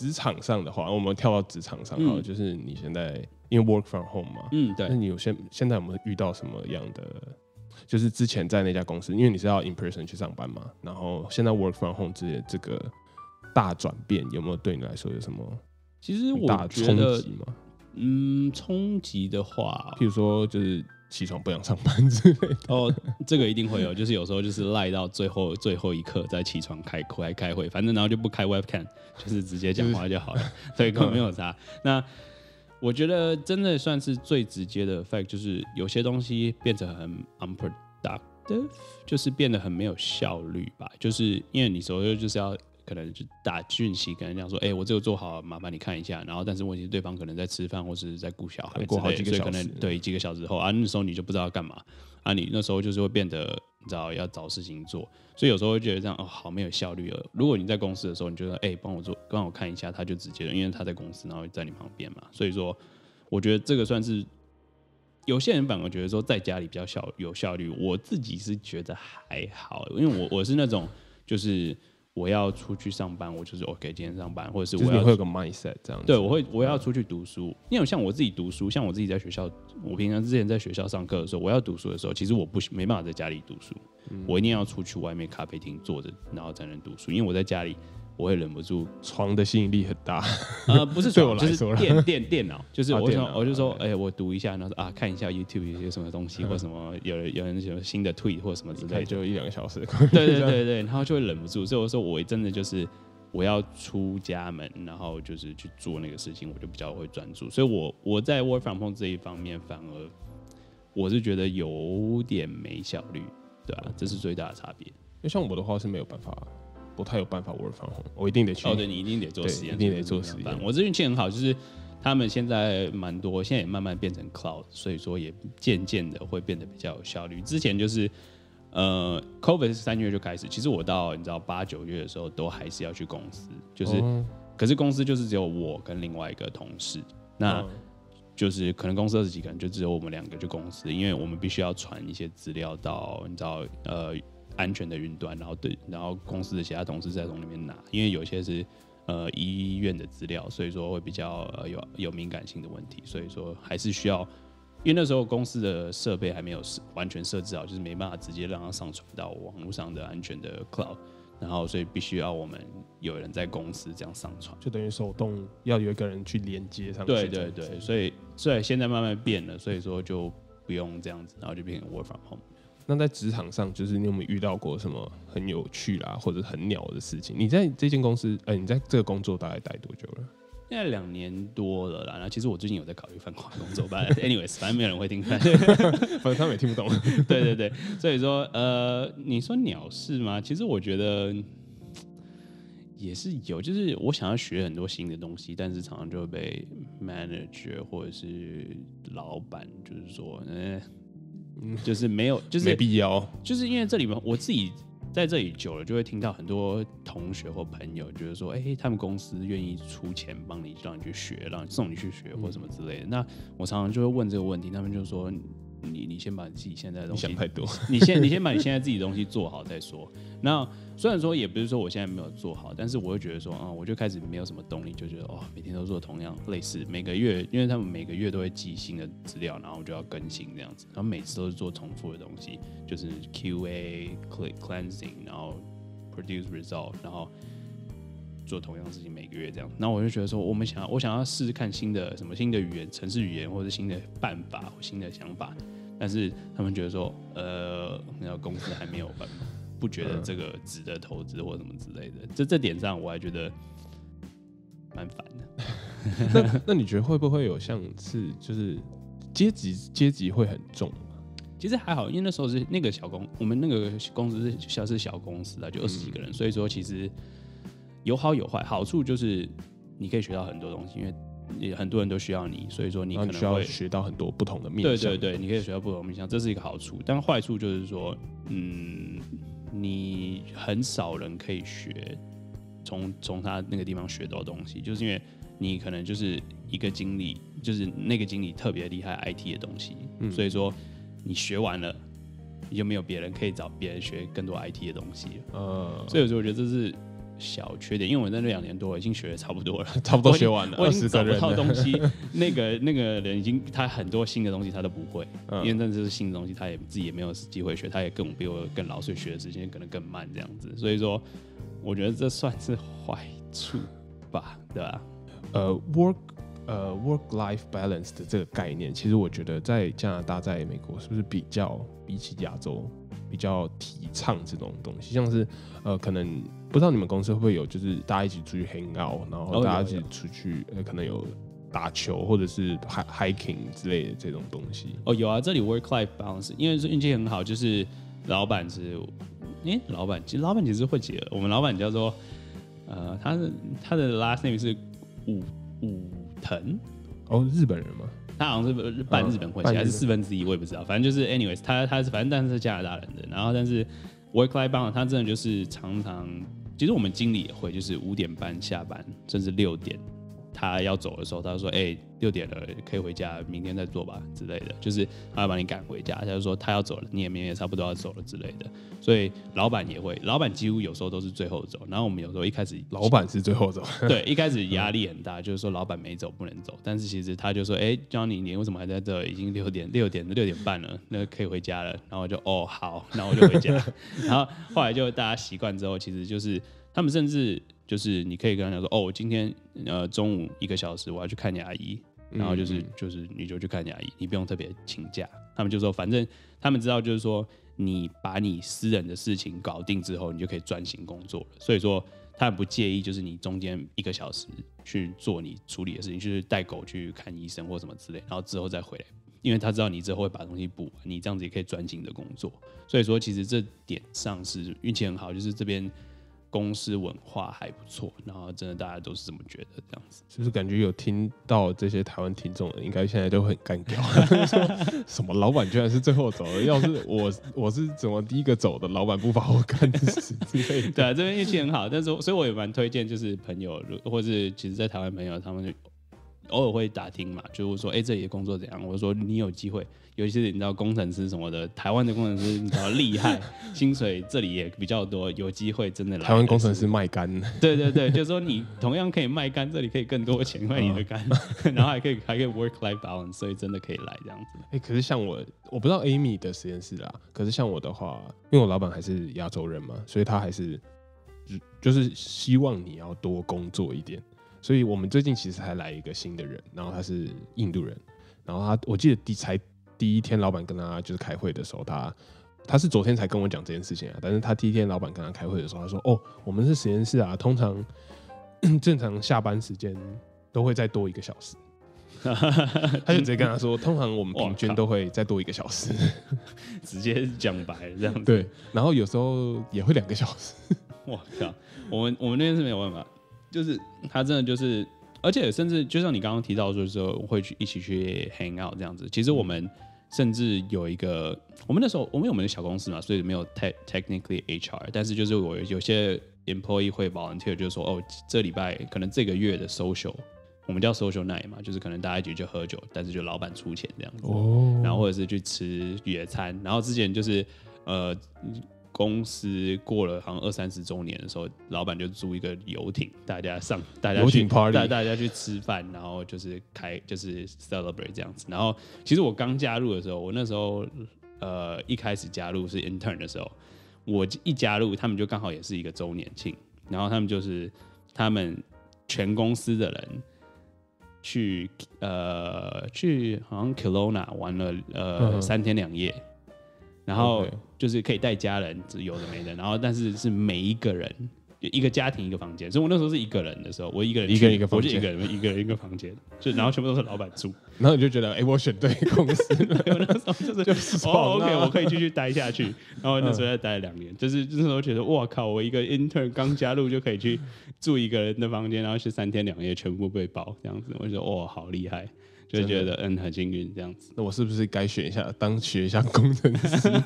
职场上的话，我们跳到职场上好了，就是你现在因为 work from home 嘛，嗯，那对，你有现现在有没有遇到什么样的？就是之前在那家公司，因为你是要 in person 去上班嘛，然后现在 work from home 这这个大转变，有没有对你来说有什么其实很大我的冲觉得击，吗？嗯，冲击的话，譬如说，就是起床不想上班之类的。哦，这个一定会有，就是有时候就是赖到最后最后一刻再起床开开开会，反正然后就不开 webcam，就是直接讲话就好了，所以根本没有差。那我觉得真的算是最直接的 fact，就是有些东西变得很 unproductive，就是变得很没有效率吧。就是因为你所有就是要可能就打讯息跟人家说，哎、我这个做好，麻烦你看一下。然后但是问题是对方可能在吃饭或是在顾小孩过好几个小时可能对几个小时后啊，那时候你就不知道要干嘛啊，你那时候就是会变得你知道要找事情做，所以有时候会觉得这样哦，好没有效率哦。如果你在公司的时候，你就说哎，帮我做，帮我看一下，他就直接了，因为他在公司，然后在你旁边嘛，所以说我觉得这个算是有些人反而觉得说在家里比较效有效率，我自己是觉得还好，因为我我是那种就是我要出去上班，我就是 OK 今天上班，或者是我要就是你会有个 mindset 这样子。对，我会我要出去读书，因为像我自己读书，像我自己在学校，我平常之前在学校上课的时候，我要读书的时候，其实我不没办法在家里读书，嗯。我一定要出去外面咖啡厅坐着，然后才能读书，因为我在家里我会忍不住，床的吸引力很大。呃，不是对床，就是我来说啦电电电脑，就是我想啊我就说，对哎，我读一下，然后说啊看一下 YouTube 有些什么东西，或什么有人有人有新的 tweet 或什么之类的，就一两个小时。对对对 对，然后就会忍不住，所以我说我真的就是我要出家门，然后就是去做那个事情，我就比较会专注。所以我我在 work from home 这一方面，反而我是觉得有点没效率，对啊，这是最大的差别。因为像我的话是没有办法，不太有办法 work from home，我一定得去。哦，对你一定得做对实验，一定得做就是实验我这运气很好，就是他们现在蛮多，现在也慢慢变成 cloud，所以说也渐渐的会变得比较有效率。之前就是呃，COVID 是三月就开始，其实我到你知道八九月的时候都还是要去公司，就是、哦可是公司就是只有我跟另外一个同事，那。嗯就是可能公司二十几个人，就只有我们两个去公司，因为我们必须要传一些资料到你知道呃安全的云端，然后对，然后公司的其他同事再从里面拿，因为有些是呃医院的资料，所以说会比较呃有有敏感性的问题，所以说还是需要，因为那时候公司的设备还没有设完全设置好，就是没办法直接让它上传到网络上的安全的 cloud，然后所以必须要我们有人在公司这样上传。就等于手动要有一个人去连接上去。对对对，所以所以现在慢慢变了，所以说就不用这样子，然后就变成 work from home。那在职场上，就是你有没有遇到过什么很有趣啦，或者很鸟的事情？你在这间公司，呃，你在这个工作大概待多久了？现在两年多了啦，那其实我最近有在考虑翻跨工作吧，anyways，反正没有人会听。反正他们也听不懂。对对对，所以说呃，你说鸟事吗？其实我觉得也是有，就是我想要学很多新的东西，但是常常就会被 manager 或者是老板就是说，嗯、就是没有，就是没必要。就是因为这里面我自己在这里久了，就会听到很多同学或朋友觉得说，哎、他们公司愿意出钱帮你，让你去学，让你送你去学或什么之类的。那我常常就会问这个问题，他们就说，你你先把你自己现在的东西想太多。你先你先把你现在自己的东西做好再说。那虽然说也不是说我现在没有做好，但是我会觉得说，啊、我就开始没有什么动力，就觉得哦，每天都做同样类似，每个月，因为他们每个月都会寄新的资料，然后我就要更新这样子，然后每次都是做重复的东西，就是 QA、cl- cleansing，然后 produce result，然后。做同样的事情每个月这样，那我就觉得说，我们想要我想要试试看新的什么新的语言、城市语言或者新的办法或新的想法，但是他们觉得说，呃，那个公司还没有办法，不觉得这个值得投资或什么之类的。这这点上，我还觉得蛮烦的。那那你觉得会不会有像是就是阶级阶级会很重吗？其实还好，因为那时候是那个小公，我们那个公司是像是小公司啊，就二十几个人，所以说其实有好有坏。好处就是你可以学到很多东西，因为也很多人都需要你，所以说你可能需要学到很多不同的面向。对对对，你可以学到不同的面向，这是一个好处。但坏处就是说，嗯，你很少人可以学从从他那个地方学到东西，就是因为你可能就是一个经理，就是那个经理特别厉害 IT 的东西，嗯所以说你学完了，你就没有别人可以找别人学更多 IT 的东西了。呃，所以我觉得这是小缺点，因为我在那两年多已经学的差不多了，差不多学完了，我二已经找不到东西。那个那个人已经他很多新的东西他都不会，嗯因为那是新的东西，他也自己也没有机会学，他也更比我更老，所以学的时间可能更慢这样子。所以说，我觉得这算是坏处吧，对吧？呃，work 呃 work life balance 的这个概念，其实我觉得在加拿大、在美国是不是比较比起亚洲比较提倡这种东西？像是呃，可能不知道你们公司会不会有，就是大家一起出去 hang out，然后哦大家一起出去，呃，可能有打球或者是 hi- hiking 之类的这种东西。哦，有啊，这里 work life balance，因为是运气很好，就是老板是，诶、老板其实老板其实会解，我们老板叫做，呃，他的他的 last name 是武武藤，哦，日本人吗？他好像是半日本混血，还是四分之一，我也不知道。反正就是 anyways，他他是反正但是是加拿大人的，然后但是 work life balance，他真的就是常常，其实我们经理也会，就是五点半下班，甚至六点。他要走的时候，他就说：“哎、六点了，可以回家，明天再做吧之类的。”就是他要把你赶回家，他就说他要走了，你也明天也差不多要走了之类的。所以老板也会，老板几乎有时候都是最后走。然后我们有时候一开始老板是最后走，对，一开始压力很大，就是说老板没走不能走，但是其实他就说，哎、n y 你为什么还在这？已经六点六点六点半了，那可以回家了。然后我就哦好，那我就回家。然后后来就大家习惯之后，其实就是他们甚至就是你可以跟他讲说，哦，我今天呃中午一个小时我要去看牙医，然后就是、嗯就是你就去看牙医，你不用特别请假。他们就说，反正他们知道就是说，你把你私人的事情搞定之后，你就可以专心工作了。所以说，他很不介意，就是你中间一个小时去做你处理的事情，就是带狗去看医生或什么之类，然后之后再回来，因为他知道你之后会把东西补完，你这样子也可以专心的工作。所以说，其实这点上是运气很好，就是这边公司文化还不错，然后真的大家都是这么觉得这样子。是不是感觉有听到这些台湾听众的，应该现在都很干掉，说 什么老板居然是最后走的？要是我我是怎么第一个走的，老板不把我干死之类的。对啊，这边运气很好，但是所以我也蛮推荐，就是朋友，如或是其实，在台湾朋友，他们就偶尔会打听嘛，就是说，哎、这里的工作怎样？我说你有机会，尤其是你知道工程师什么的，台湾的工程师你知道厉害，薪水这里也比较多，有机会真的来。台湾工程师，卖干，对对对，就是说你同样可以卖干，这里可以更多钱卖你的干，然后还可以还可以 work life balance，所以真的可以来这样子。哎、可是像我，我不知道 Amy 的实验室啦。可是像我的话，因为我老板还是亚洲人嘛，所以他还是就是希望你要多工作一点。所以我们最近其实还来一个新的人，然后他是印度人，然后他我记得第才第一天老板跟他就是开会的时候，他他是昨天才跟我讲这件事情啊，但是他第一天老板跟他开会的时候，他说：“哦，我们是实验室啊，通常 正常下班时间都会再多一个小时。”他就直接跟他说，通常我们平均都会再多一个小时，直接讲白这样子。对，然后有时候也会两个小时，我靠，我们我们那边是没有办法，就是他真的就是，而且甚至就像你刚刚提到说说会去一起去 hang out 这样子，其实我们甚至有一个，我们那时候我们有我们的小公司嘛，所以没有 te technically HR，但是就是我有些 employee 会 volunteer，就是说哦，这礼拜可能这个月的 social。我们叫 social night 嘛，就是可能大家一起去喝酒，但是就老板出钱这样子。哦然后或者是去吃野餐。然后之前就是呃，公司过了好像二三十周年的时候，老板就租一个游艇，大家上大家去游艇 party 带大家去吃饭，然后就是开就是 celebrate 这样子。然后其实我刚加入的时候，我那时候呃一开始加入是 intern 的时候，我一加入，他们就刚好也是一个周年庆，然后他们就是他们全公司的人。去呃去好像 Kelowna 玩了呃、嗯三天两夜，然后就是可以带家人，有的没的，然后但是是每一个人一个家庭一个房间，所以我那时候是一个人的时候，我一个人一个人一个房间。我就一个人一个人一个房间，就然后全部都是老板住，然后你就觉得，哎、我选对公司。了，我那时候就是就是哦，OK，我可以继续待下去。然后那时候再待了两年，就是那时候觉得，哇靠，我一个 intern 刚加入就可以去住一个人的房间，然后是三天两夜全部被包这样子，我就觉得哇，好厉害，就觉得嗯很幸运这样子。那我是不是该选一下当学一下工程师？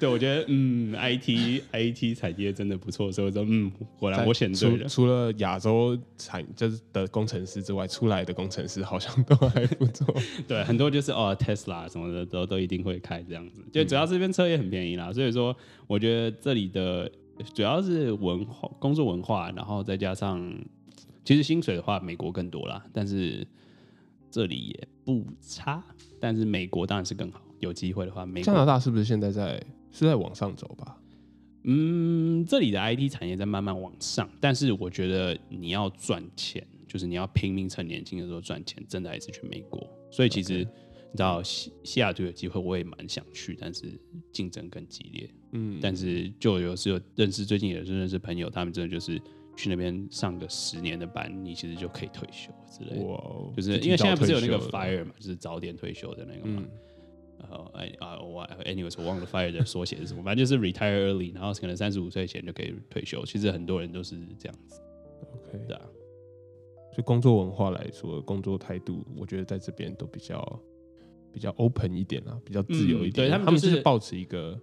对，我觉得嗯，IT IT 产业真的不错，所以我说嗯，果然我选对了。除除了亚洲产就是的工程师之外，出来的工程师好像都还不错。对，很多就是哦，Tesla 什么的都都一定会开这样子，就主要这边车也很便宜啦，所以说我觉得这里的主要是文化、工作文化，然后再加上，其实薪水的话，美国更多啦，但是这里也不差。但是美国当然是更好，有机会的话，美加拿大是不是现在在是在往上走吧？嗯，这里的 IT 产业在慢慢往上，但是我觉得你要赚钱，就是你要拼命趁年轻的时候赚钱，真的还是去美国。所以其实你知道西西雅图有机会，我也蛮想去，但是竞争更激烈。嗯，但是就有时有认识，最近也是认识朋友，他们真的就是去那边上个十年的班，你其实就可以退休之类的。哇哦，就是因为现在不是有那个 fire 嘛，就是早点退休的那个嘛。嗯然后哎啊，我 anyways 我忘了 fire 的缩写是什么，反正就是 retire early，然后可能三十五岁前就可以退休。其实很多人都是这样子，，OK，对啊。所以工作文化来说，工作态度，我觉得在这边都比较比较 open 一点啦，比较自由一点。嗯对他们是保持一个，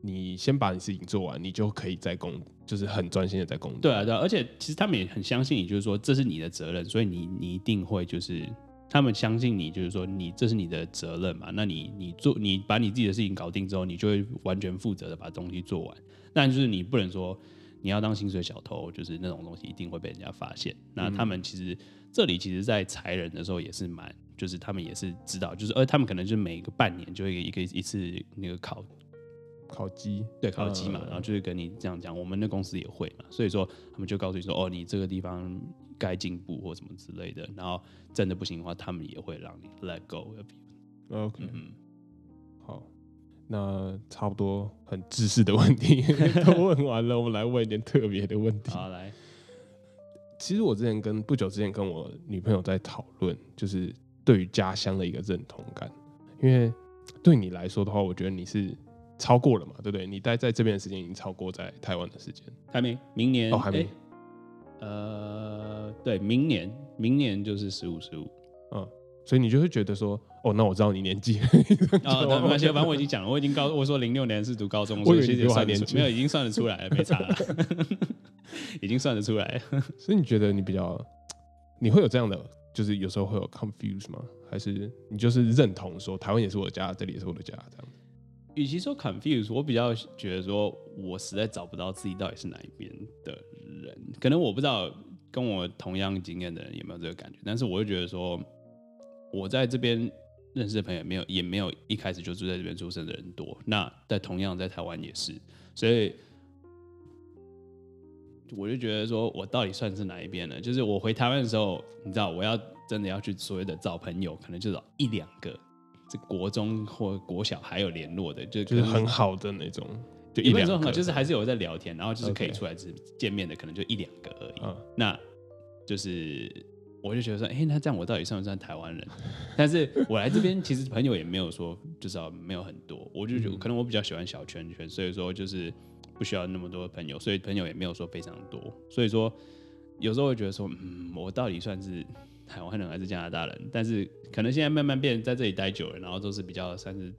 你先把你事情做完，你就可以在工，就是很专心的在工作。对啊，对啊，而且其实他们也很相信你，就是说这是你的责任，所以你你一定会就是他们相信你，就是说你这是你的责任嘛，那你你做你把你自己的事情搞定之后，你就会完全负责的把东西做完。但就是你不能说你要当薪水小偷，就是那种东西一定会被人家发现。那他们其实这里其实，在裁人的时候也是蛮，就是他们也是知道，就是而他们可能就每个半年就会一个一次那个考烤鸡，对烤鸡嘛，呃然后就是跟你这样讲，我们的公司也会嘛，所以说他们就告诉你说，哦，你这个地方该进步或什么之类的，然后真的不行的话，他们也会让你 let go of you。OK，嗯，好，那差不多很知识的问题 都问完了，我们来问一点特别的问题。好来，其实我之前跟不久之前跟我女朋友在讨论，就是对于家乡的一个认同感，因为对你来说的话，我觉得你是超过了嘛，对不对？你待在这边的时间已经超过在台湾的时间。还没，明年哦还没诶呃，对，明年，明年就是十五十五。嗯，所以你就会觉得说，哦，那我知道你年纪，啊，对，没关系，反正我已经讲了，我已经高，我说零六年是读高中，所以其实算年纪没有，已经算得出来了，没差了，已经算得出来了。所以你觉得你比较，你会有这样的，就是有时候会有 confuse 吗？还是你就是认同说台湾也是我的家，这里也是我的家，这样子？与其说 confuse，我比较觉得说，我实在找不到自己到底是哪一边的人。可能我不知道跟我同样经验的人有没有这个感觉，但是我就觉得说，我在这边认识的朋友没有，也没有一开始就住在这边出生的人多。那在同样在台湾也是，所以我就觉得说我到底算是哪一边呢？就是我回台湾的时候，你知道，我要真的要去所谓的找朋友，可能就找一两个。这国中或国小还有联络的，就就是很好的那种，就一两个，就是还是有在聊天，然后就是可以出来只见面的，可能就一两个而已。嗯那就是我就觉得说，哎、那这样我到底算不算台湾人？但是我来这边其实朋友也没有说，至少没有很多，我就觉得可能我比较喜欢小圈圈，所以说就是不需要那么多朋友，所以朋友也没有说非常多，所以说有时候会觉得说，嗯，我到底算是台湾人还是加拿大人？但是可能现在慢慢变，在这里待久了，然后都是比较算是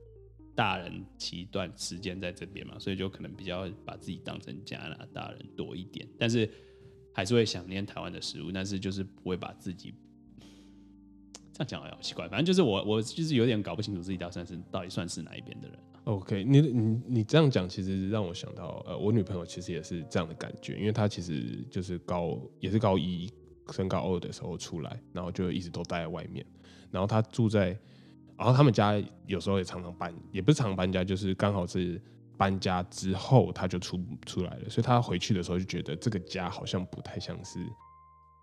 大人期一段时间在这边嘛，所以就可能比较把自己当成加拿大人多一点，但是还是会想念台湾的食物，但是就是不会把自己这样讲好奇怪，反正就是我我就是有点搞不清楚自己到底算是到底算是哪一边的人。OK，你你你这样讲，其实让我想到，呃，我女朋友其实也是这样的感觉，因为她其实就是高也是高一升高二的时候出来，然后就一直都待在外面，然后他住在，然后他们家有时候也常常搬，也不是常搬家，就是刚好是搬家之后他就出出来了，所以他回去的时候就觉得这个家好像不太像是，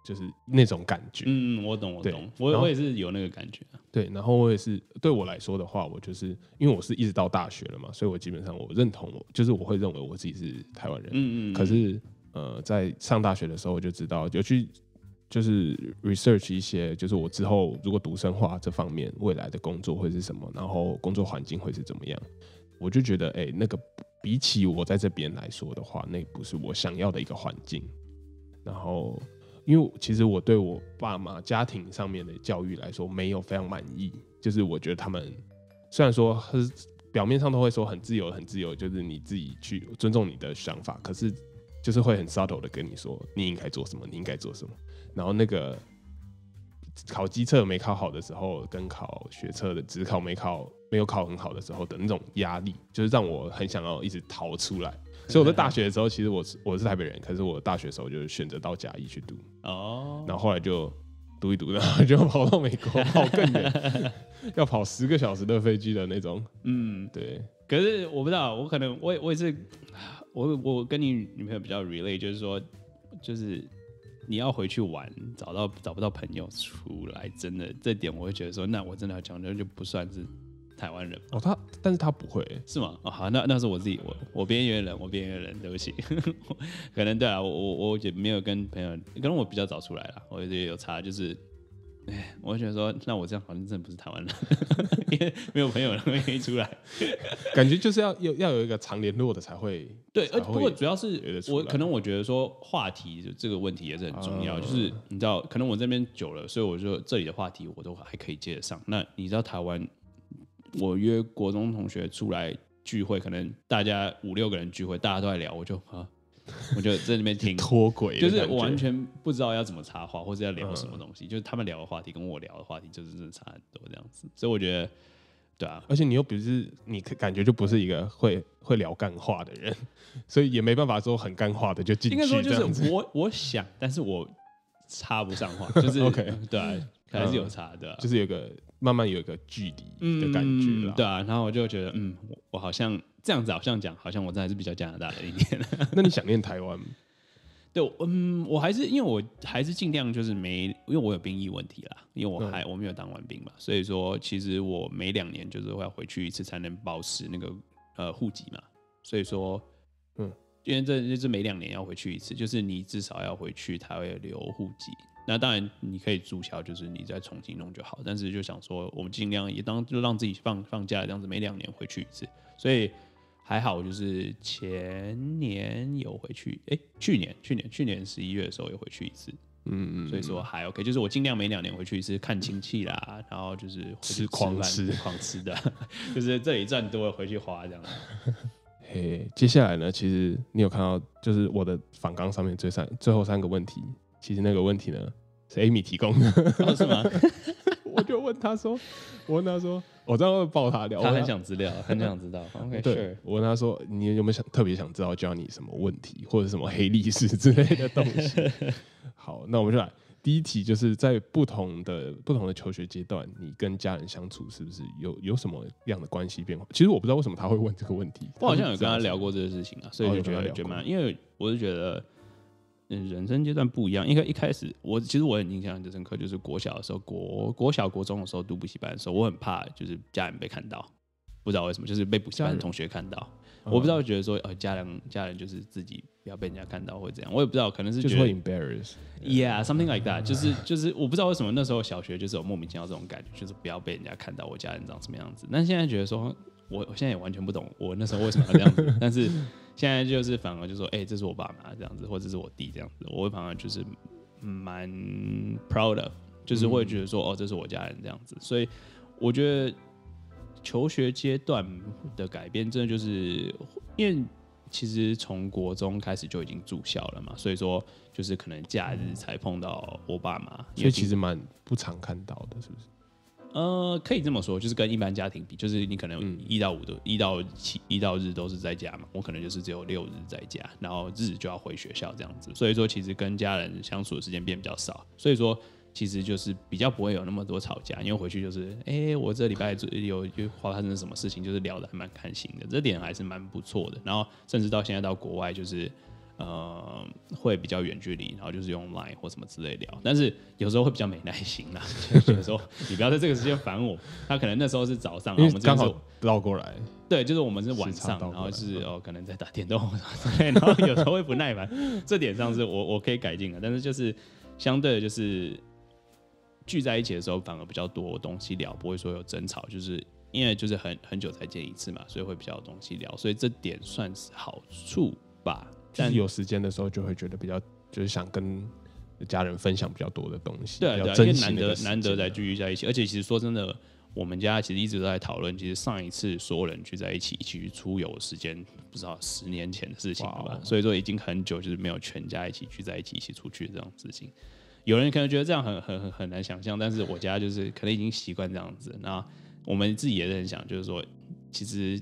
就是那种感觉，嗯，我懂我懂，我我也是有那个感觉啊。对，然后我也是对我来说的话，我就是因为我是一直到大学了嘛，所以我基本上我认同我就是我会认为我自己是台湾人。嗯嗯，可是呃，在上大学的时候我就知道，有去就是 research 一些，就是我之后如果读生化这方面未来的工作会是什么，然后工作环境会是怎么样，我就觉得哎、那个比起我在这边来说的话，那不是我想要的一个环境。然后，因为其实我对我爸妈家庭上面的教育来说没有非常满意，就是我觉得他们虽然说表面上都会说很自由，很自由，就是你自己去尊重你的想法，可是就是会很 subtle 的跟你说你应该做什么，你应该做什么，然后那个考机测没考好的时候，跟考学测的只考没考没有考很好的时候的那种压力，就是让我很想要一直逃出来。所以我在大学的时候，其实我是我是台北人，可是我大学的时候就是选择到嘉义去读，哦，然后后来就读一读，然后就跑到美国，跑更远，要跑十个小时的飞机的那种。嗯，对，可是我不知道，我可能我也我也是，我我跟你女朋友比较 relate，就是说，就是你要回去玩，找到找不到朋友出来，真的这点我会觉得说，那我真的要讲，那就不算是台湾人，哦，他但是他不会，是吗？哦，好，那那是我自己，我我边缘人，我边缘人，对不起，可能对啊，我我我也没有跟朋友，可能我比较早出来了，我觉得有差，就是。哎，我会觉得说，那我这样好像真的不是台湾人，因为没有朋友愿意出来。感觉就是要要要有一个常联络的才会。对，而不过主要是我可能我觉得说话题这个问题也是很重要，就是你知道，可能我这边久了，所以我就这里的话题我都还可以接得上。那你知道台湾，我约国中同学出来聚会，可能大家五六个人聚会，大家都在聊，我就啊，我就在那边听。脱轨就，是我完全不知道要怎么插话，或者要聊什么东西。就是他们聊的话题跟我聊的话题，就是真的差很多这样子。所以我觉得，对啊，而且你又不是你感觉就不是一个会会聊干话的人，所以也没办法说很干话的就进去应该说就。是我我想，但是我插不上话，就是 OK 对啊，还是有差的、啊，就是有个慢慢有一个距离的感觉了。嗯对啊，然后我就觉得，嗯，我我好像这样子，好像讲，好像我真的还是比较加拿大的一点。那你想念台湾吗？对，嗯，我还是因为我还是尽量就是每，因为我有兵役问题啦，因为我还、我没有当完兵嘛，所以说其实我每两年就是会要回去一次才能保持那个呃户籍嘛，所以说嗯，因为这就是每两年要回去一次，就是你至少要回去，他会留户籍。那当然你可以注销，就是你再重新弄就好，但是就想说我们尽量也当就让自己放放假这样子，每两年回去一次，所以。还好，就是前年有回去，哎、去年去年去年十一月的时候有回去一次，嗯嗯，所以说还 OK，就是我尽量每两年回去一次看亲戚啦，然后就是吃狂吃狂吃的，就是这里赚多了回去花这样。嘿，接下来呢，其实你有看到，就是我的访纲上面最三最后三个问题，其实那个问题呢是 Amy 提供的，哦、是吗？我就问他说，我问他说，我这样会爆他料，他我很想知道，很想知道。OK，对 sure，我问他说，你有没有想特别想知道教你什么问题，或者什么黑历史之类的东西？好，那我们就来。第一题就是在不同的不同的求学阶段，你跟家人相处是不是有有什么样的关系变化？其实我不知道为什么他会问这个问题。我好像有跟他聊过这个事情啊，所以哦就觉得觉得蛮，因为我是觉得，嗯，人生阶段不一样。因为一开始我其实我很印象很深刻，就是国小的时候，国国小国中的时候读补习班的时候，我很怕就是家人被看到，不知道为什么，就是被补习班的同学看到，嗯我不知道觉得说呃家人家人就是自己不要被人家看到或者怎样，我也不知道，可能是就是会 embarrass。Yeah, something like that 就是就是我不知道为什么那时候小学就是有莫名其妙这种感觉，就是不要被人家看到我家人长什么样子。但现在觉得说，我我现在也完全不懂我那时候为什么要这样子，但是现在就是反而就说，哎、这是我爸妈这样子，或者是我弟这样子，我会反而就是蛮 proud of，就是会觉得说，哦，这是我家人这样子。所以我觉得求学阶段的改变，真的就是因为其实从国中开始就已经住校了嘛，所以说就是可能假日才碰到我爸妈，所以其实蛮不常看到的，是不是？呃，可以这么说，就是跟一般家庭比，就是你可能嗯一到五都，一到七，一到日都是在家嘛，我可能就是只有六日在家，然后日就要回学校这样子，所以说其实跟家人相处的时间变比较少，所以说其实就是比较不会有那么多吵架，因为回去就是，哎、我这礼拜有有有发生什么事情，就是聊的还蛮开心的，这点还是蛮不错的。然后甚至到现在到国外，就是呃会比较远距离，然后就是用 Line 或什么之类聊，但是有时候会比较没耐心啦，就觉得说你不要在这个时间烦我。他可能那时候是早上，然后我们刚好绕过来，对，就是我们是晚上，然后是哦，可能在打电动或者之类，然后有时候会不耐烦，这点上是我我可以改进的，但是就是相对的就是聚在一起的时候反而比较多东西聊，不会说有争吵，就是因为就是很很久才见一次嘛，所以会比较有东西聊，所以这点算是好处吧。但是有时间的时候就会觉得比较，就是想跟家人分享比较多的东西，对啊对啊，因比较珍为难得难得再聚在一起，而且其实说真的，我们家其实一直都在讨论，其实上一次所有人聚在一起一起去出游的时间，不知道十年前的事情了？所以说已经很久就是没有全家一起聚在一起一起出去这种事情。有人可能觉得这样很很很很难想象，但是我家就是可能已经习惯这样子。那我们自己也是很想，就是说，其实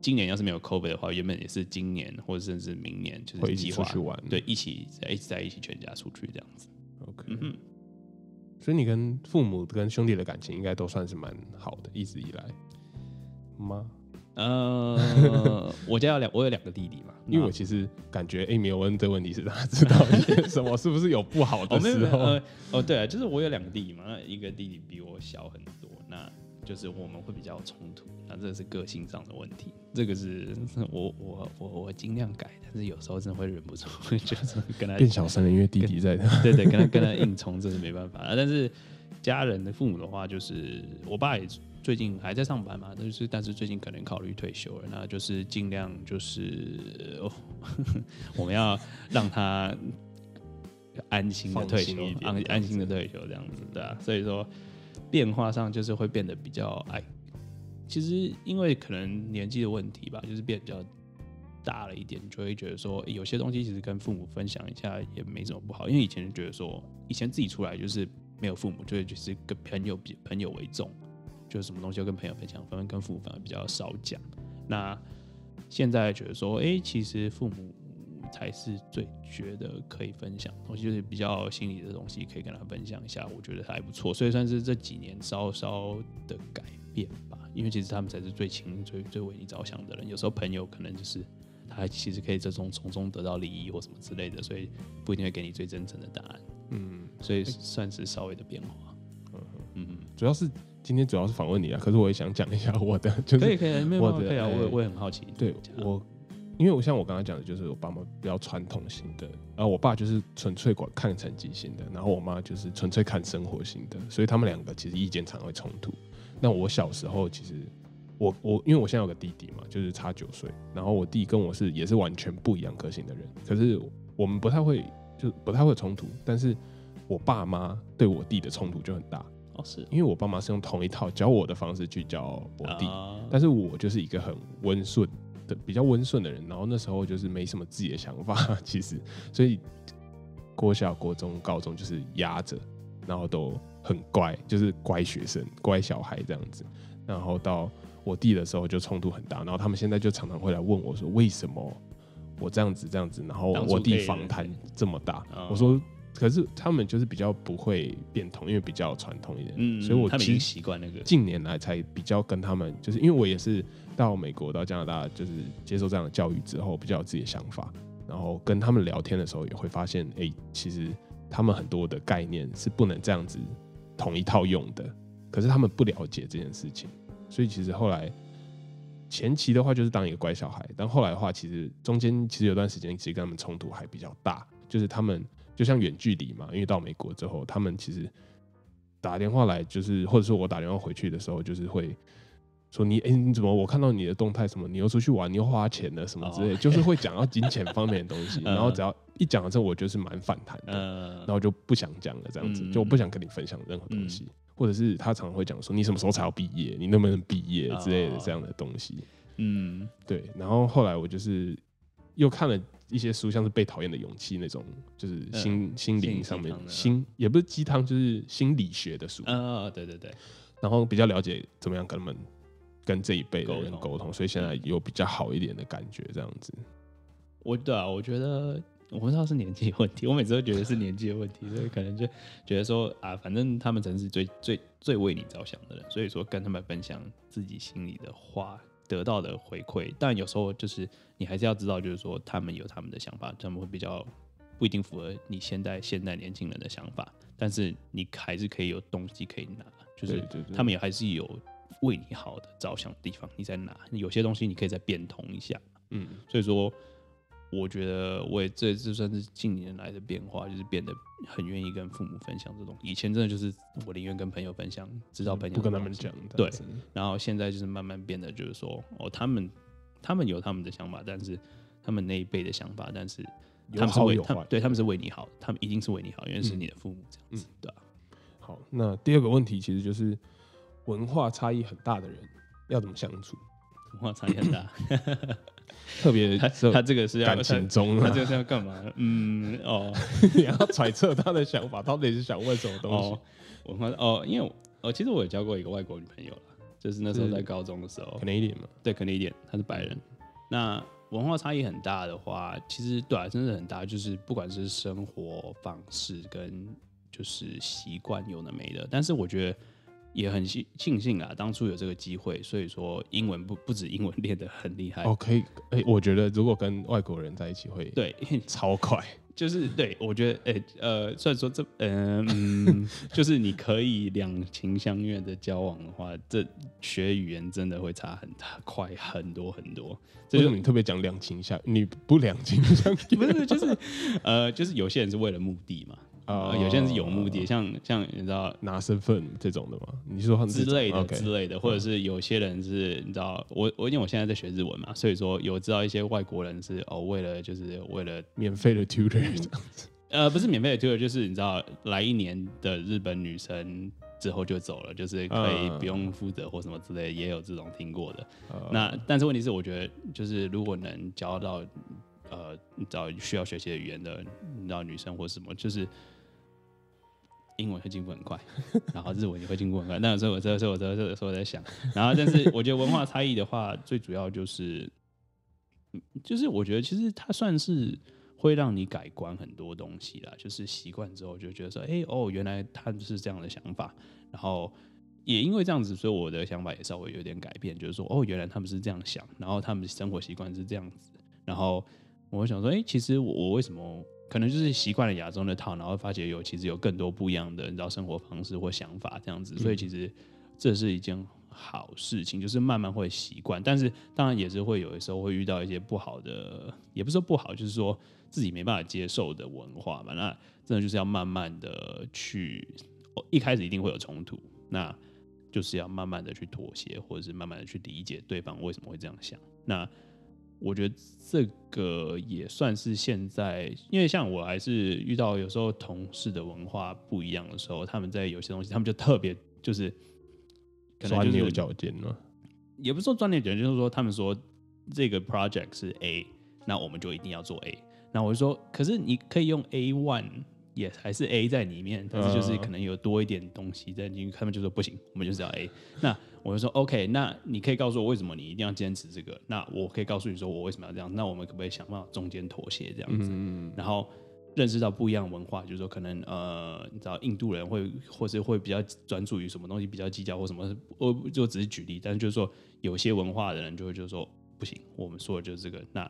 今年要是没有 COVID 的话，原本也是今年或者甚至明年就会一起是计划出去玩对，一起在一起在一起全家出去这样子。OK，嗯哼，所以你跟父母跟兄弟的感情应该都算是蛮好的，一直以来吗？呃，我家有两，我有两个弟弟嘛，因为我其实感觉，哎、没有问这问题是他知道一些 什么，是不是有不好的时候？哦，对啊，就是我有两个弟弟嘛，那一个弟弟比我小很多，那就是我们会比较有冲突，那这是个性上的问题，这个是我我我我尽量改，但是有时候真的会忍不住，就是跟他变小声了，因为弟弟在。对对，跟他跟他硬冲，这是没办法啊。但是家人的父母的话，就是我爸也最近还在上班嘛，但是但是最近可能考虑退休了，那就是尽量就是、哦、我们要让他安心的退休安安心的退休这样子，对啊。所以说变化上就是会变得比较哎。其实因为可能年纪的问题吧，就是变比较大了一点，你就会觉得说，诶有些东西其实跟父母分享一下也没什么不好。因为以前就觉得说，以前自己出来就是没有父母，就会就是跟朋友比朋友为重，就是什么东西要跟朋友分享，反正跟父母反而比较少讲。那现在觉得说，哎、其实父母才是最觉得可以分享的东西，就是比较心里的东西可以跟他分享一下，我觉得还不错。所以算是这几年稍稍的改变吧，因为其实他们才是最亲、最最为你着想的人。有时候朋友可能就是他其实可以这种从中得到利益或什么之类的，所以不一定会给你最真诚的答案。嗯，所以算是稍微的变化。嗯，主要是今天主要是访问你啊，可是我也想讲一下我的，就是可以可以，没有啊，我我也很好奇。对我，因为我像我刚刚讲的，就是我爸妈比较传统型的，然后我爸就是纯粹管看成绩型的，然后我妈就是纯粹看生活型的，所以他们两个其实意见常会冲突。那我小时候其实我我因为我现在有个弟弟嘛，就是差九岁，然后我弟跟我是也是完全不一样个性的人，可是我们不太会就不太会冲突，但是我爸妈对我弟的冲突就很大，哦是因为我爸妈是用同一套教我的方式去教我弟，啊。但是我就是一个很温顺的、比较温顺的人，然后那时候就是没什么自己的想法，其实，所以国小、国中、高中就是压着，然后都很乖，就是乖学生、乖小孩这样子。然后到我弟的时候就冲突很大，然后他们现在就常常会来问我说，为什么我这样子这样子，然后我弟当初可以访谈这么大，哦我说。可是他们就是比较不会变通，因为比较传统一点，嗯，所以我他们已经习惯那个。近年来才比较跟他们，就是因为我也是到美国到加拿大，就是接受这样的教育之后，比较有自己的想法，然后跟他们聊天的时候也会发现，哎、其实他们很多的概念是不能这样子同一套用的，可是他们不了解这件事情，所以其实后来前期的话就是当一个乖小孩，但后来的话，其实中间其实有段时间其实跟他们冲突还比较大，就是他们就像远距离嘛，因为到美国之后，他们其实打电话来，就是或者说我打电话回去的时候，就是会说你哎、你怎么我看到你的动态什么，你又出去玩，你又花钱了什么之类就是会讲到金钱方面的东西，嗯。然后只要一讲了之后，我就是蛮反弹的，呃然后就不想讲了，这样子，嗯。就我不想跟你分享任何东西，或者是他常常会讲说你什么时候才要毕业，你能不能毕业之类的哦。这样的东西。嗯。对，然后后来我就是又看了一些书，像是《被讨厌的勇气》那种，就是心、心灵上面心也不是鸡汤，就是心理学的书，啊对对对，然后比较了解怎么样跟他们跟这一辈的人沟通，所以现在有比较好一点的感觉，这样子。我对啊，我觉得我不知道是年纪的问题，我每次都觉得是年纪的问题，所以可能就觉得说啊，反正他们才是最最最为你着想的人，所以说跟他们分享自己心里的话，得到的回馈。但有时候就是你还是要知道，就是说他们有他们的想法，他们会比较不一定符合你现在现在年轻人的想法，但是你还是可以有东西可以拿，就是他们也还是有为你好的着想的地方，你在拿。有些东西你可以再变通一下。嗯，所以说，我觉得我也这这算是近年来的变化，就是变得很愿意跟父母分享这种。以前真的就是我宁愿跟朋友分享，知道朋友不跟他们讲，这对然后现在就是慢慢变得就是说，哦，他们他们有他们的想法，但是他们那一辈的想法，但是有他们是为好有坏。他对他们是为你好，他们一定是为你好，因为是你的父母这样子，对吧、好，那第二个问题其实就是文化差异很大的人要怎么相处？文化差异很大。特别他他这个是要感情中啊他这个是要干嘛？嗯，哦 你要揣测他的想法，到底是想问什么东西哦，？文化哦，因为我哦，其实我有交过一个外国女朋友了，就是那时候在高中的时候可，能一点嘛，对，可能一点，她是白人。那文化差异很大的话，其实对啊，真的很大，就是不管是生活方式跟就是习惯有的没的，但是我觉得也很幸庆幸啊，当初有这个机会，所以说英文不不止英文练得很厉害，哦，可以，哎、我觉得如果跟外国人在一起会对，超快，就是对我觉得，诶、呃，虽然说这，呃嗯，就是你可以两情相悦的交往的话，这学语言真的会差很大，快很多很多。这就是你特别讲两情相，你不两情相悦？不是就是呃，就是有些人是为了目的嘛，哦呃，有些人是有目的，像像你知道拿身份这种的吗？你说之类的之类的，或者是有些人是你知道，我我因为我现在在学日文嘛，所以说有知道一些外国人是哦，为了就是为了免费的 tutor 这样子。呃，不是免费的 tutor，就是你知道来一年的日本女生之后就走了，就是可以嗯。不用负责或什么之类的，也有这种听过的。呃那但是问题是，我觉得就是如果能教到呃，你知道需要学习的语言的，你知道女生或什么，就是英文会进步很快，然后日文也会进步很快。那所以我这时候我这这时候我在想，然后但是我觉得文化差异的话，最主要就是，就是我觉得其实它算是会让你改观很多东西啦。就是习惯之后就觉得说，哎、哦，原来他们是这样的想法，然后也因为这样子，所以我的想法也稍微有点改变，就是说，哦，原来他们是这样想，然后他们的生活习惯是这样子，然后我想说，哎、其实我我为什么可能就是习惯了亚洲那套，然后发觉有其实有更多不一样的，你知道生活方式或想法这样子，所以其实这是一件好事情，就是慢慢会习惯，但是当然也是会有的时候会遇到一些不好的，也不是说不好，就是说自己没办法接受的文化嘛，那真的就是要慢慢的去，一开始一定会有冲突，那就是要慢慢的去妥协，或者是慢慢的去理解对方为什么会这样想。那我觉得这个也算是现在，因为像我还是遇到有时候同事的文化不一样的时候，他们在有些东西，他们就特别就是可能钻牛就是角尖了。也不是说专业人，就是说他们说这个 project 是 A，那我们就一定要做 A。那我就说，可是你可以用 A one 也还是 A 在里面，但是就是嗯可能有多一点东西在进去，他们就说不行，我们就是要 A。那我就说 OK，那你可以告诉我为什么你一定要坚持这个？那我可以告诉你说我为什么要这样？那我们可不可以想办法中间妥协这样子？嗯，然后认识到不一样的文化，就是说可能呃，你知道印度人会或是会比较专注于什么东西比较计较或什么，我就只是举例，但是就是说有些文化的人就会就是说不行，我们说的就是这个，那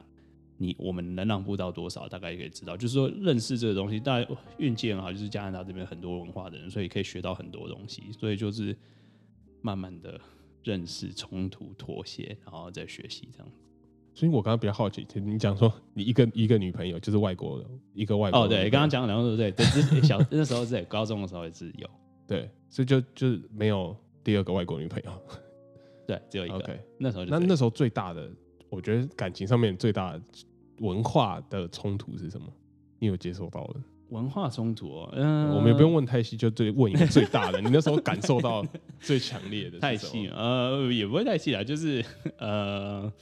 你我们能让步到多少，大概也可以知道，就是说认识这个东西，大家运气很好，就是加拿大这边很多文化的人，所以可以学到很多东西，所以就是慢慢的认识、冲突、妥协，然后再学习这样子。所以我刚刚比较好奇，你讲说你一个一个女朋友就是外国的，一个外国哦，对，刚刚讲两个对不对？对，之 小那时候在高中的时候也是有。对，所以就就是没有第二个外国女朋友。对，只有一个。OK，那时候那那时候最大的，我觉得感情上面最大的文化的冲突是什么？你有接受到的？文化冲突哦，嗯、我们也不用问太细，就最问一个最大的。你那时候感受到最强烈的是太细，呃，也不会太细啦，就是呃，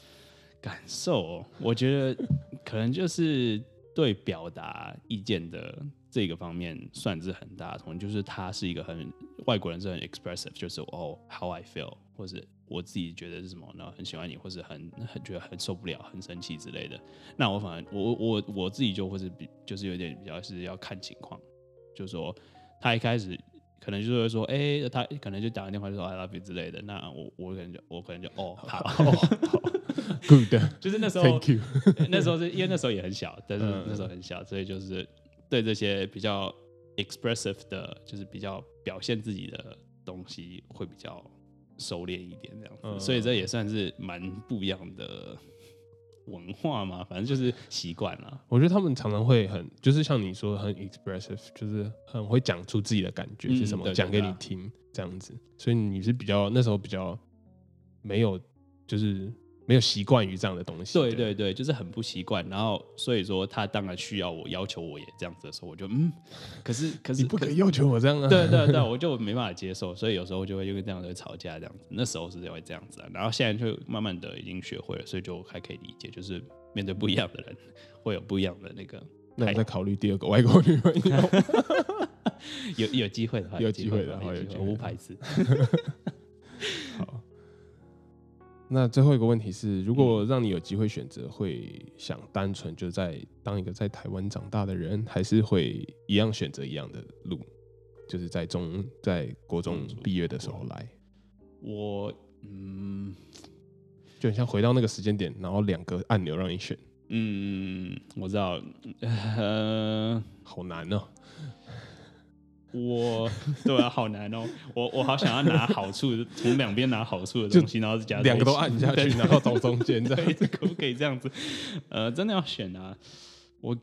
感受哦、我觉得可能就是对表达意见的这个方面算是很大的冲突，就是他是一个很外国人是很 expressive，就是哦 how I feel，或是我自己觉得是什么，然后很喜欢你，或是很很觉得很受不了、很生气之类的。那我反而我我我自己就会是比就是有点比较是要看情况，就是说他一开始可能就是会说，哎、他可能就打个电话就说 I love you 之类的，那我我可能就我可能就哦好，good，就是那时候 Thank you。那时候是因为那时候也很小，但是嗯。那时候很小，所以就是对这些比较 expressive 的，就是比较表现自己的东西会比较收敛一点这样子，嗯所以这也算是蛮不一样的文化嘛，反正就是习惯了。我觉得他们常常会很，就是像你说很 expressive，就是很会讲出自己的感觉嗯是什么，讲、给你听这样子。所以你是比较那时候比较没有，就是没有习惯于这样的东西。对对对，就是很不习惯。然后所以说他当然需要我要求我也这样子的时候，我就嗯，可是可是你不可以要求我这样啊。对对对，我就没办法接受，所以有时候就会因为这样会吵架这样子。那时候是会这样子啊，然后现在就慢慢的已经学会了，所以就还可以理解，就是面对不一样的人会有不一样的那个。那我再考虑第二个外国女朋友，有有机会的话，有机会的话，话有机会我不排斥。好，那最后一个问题是，如果让你有机会选择，会想单纯就在当一个在台湾长大的人，还是会一样选择一样的路，就是在中在国中毕业的时候来？我嗯，就很像回到那个时间点，然后两个按钮让你选。嗯，我知道，呃，好难哦。我 对啊，好难哦。我我好想要拿好处，从两边拿好处的东西，然后是加两个都按下去，然后走中间，这样子可不可以这样子？呃，真的要选啊，我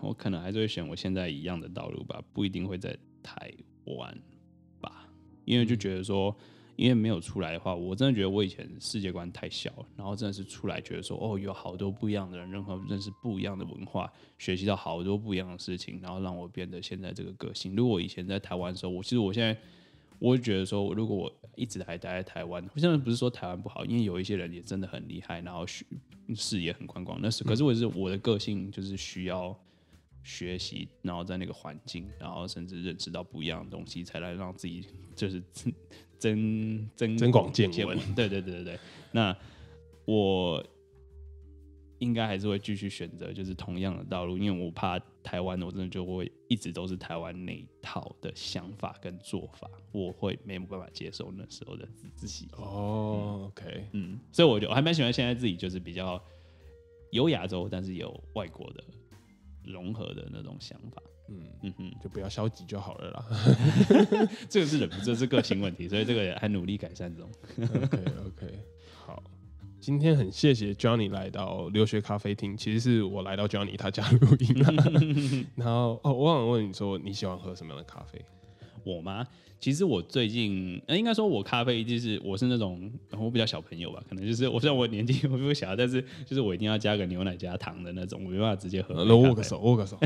我可能还是会选我现在一样的道路吧，不一定会在台湾吧，因为就觉得说。因为没有出来的话，我真的觉得我以前世界观太小了。然后真的是出来，觉得说哦，有好多不一样的人，任何认识不一样的文化，学习到好多不一样的事情，然后让我变得现在这个个性。如果以前在台湾的时候，我其实我现在，我会觉得说，如果我一直还待在台湾，我现在不是说台湾不好，因为有一些人也真的很厉害，然后视视野很宽广。那是可是我是我的个性就是需要学习，然后在那个环境，然后甚至认识到不一样的东西，才来让自己就是。增增增广见闻，对对对对对。那我应该还是会继续选择，就是同样的道路，因为我怕台湾，我真的就会一直都是台湾那一套的想法跟做法，我会没有办法接受那时候的自己。哦，OK，嗯，所以我就我还蛮喜欢现在自己，就是比较有亚洲，但是有外国的融合的那种想法。嗯嗯哼，就不要消极就好了啦。这个是人，这是个性问题，所以这个还努力改善中。OK OK，好，今天很谢谢 Johnny 来到留学咖啡厅，其实是我来到 Johnny 他家录音。然后哦，我想问你说你喜欢喝什么样的咖啡？我吗？其实我最近，呃，应该说我咖啡就是我是那种我比较小朋友吧，可能就是我虽然我年纪我比较小，但是就是我一定要加个牛奶加糖的那种，我没办法直接喝。那握个手，握个手。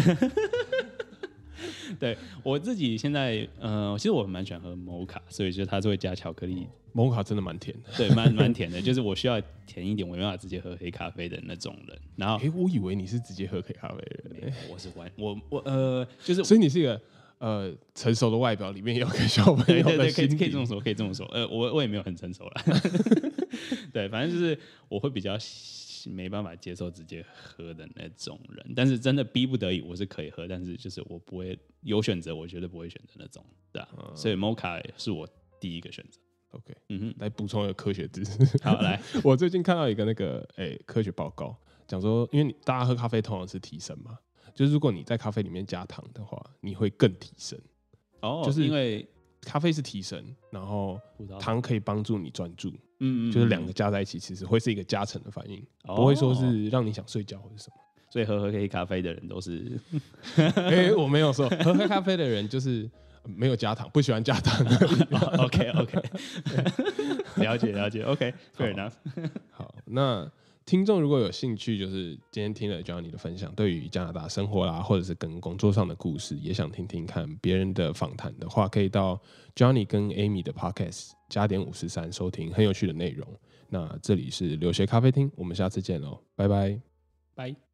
对我自己现在，呃，其实我蛮喜欢喝摩卡，所以就它是会加巧克力。摩卡真的蛮甜的，对，蛮蛮甜的。就是我需要甜一点，我没办法直接喝黑咖啡的那种人。然后，哎，我以为你是直接喝黑咖啡的人，我是玩我我呃，就是，所以你是一个呃成熟的外表，里面有个小朋友的可以可以这么说，可以这么说。呃，我我也没有很成熟了，对，反正就是我会比较。没办法接受直接喝的那种人，但是真的逼不得已，我是可以喝，但是就是我不会有选择，我绝对不会选择那种，对啊，所以 Mocha 是我第一个选择。OK，嗯哼，来补充一个科学知识。好，来，我最近看到一个那个诶科学报告，讲说，因为大家喝咖啡通常是提神嘛，就是如果你在咖啡里面加糖的话，你会更提神。哦，就是因为咖啡是提神，然后糖可以帮助你专注。嗯，就是两个加在一起，其实会是一个加成的反应，不会说是让你想睡觉或者什么。所以喝喝黑咖啡的人都是，哎，我没有说喝黑咖啡的人就是没有加糖，不喜欢加糖。OK OK，了解了解。OK，fair enough。好，那。听众如果有兴趣，就是今天听了 Johnny 的分享，对于加拿大生活啦，或者是跟工作上的故事，也想听听看别人的访谈的话，可以到 Johnny 跟 Amy 的 Podcast 加点五十三收听很有趣的内容。那这里是留学咖啡厅，我们下次见喽，拜拜，拜。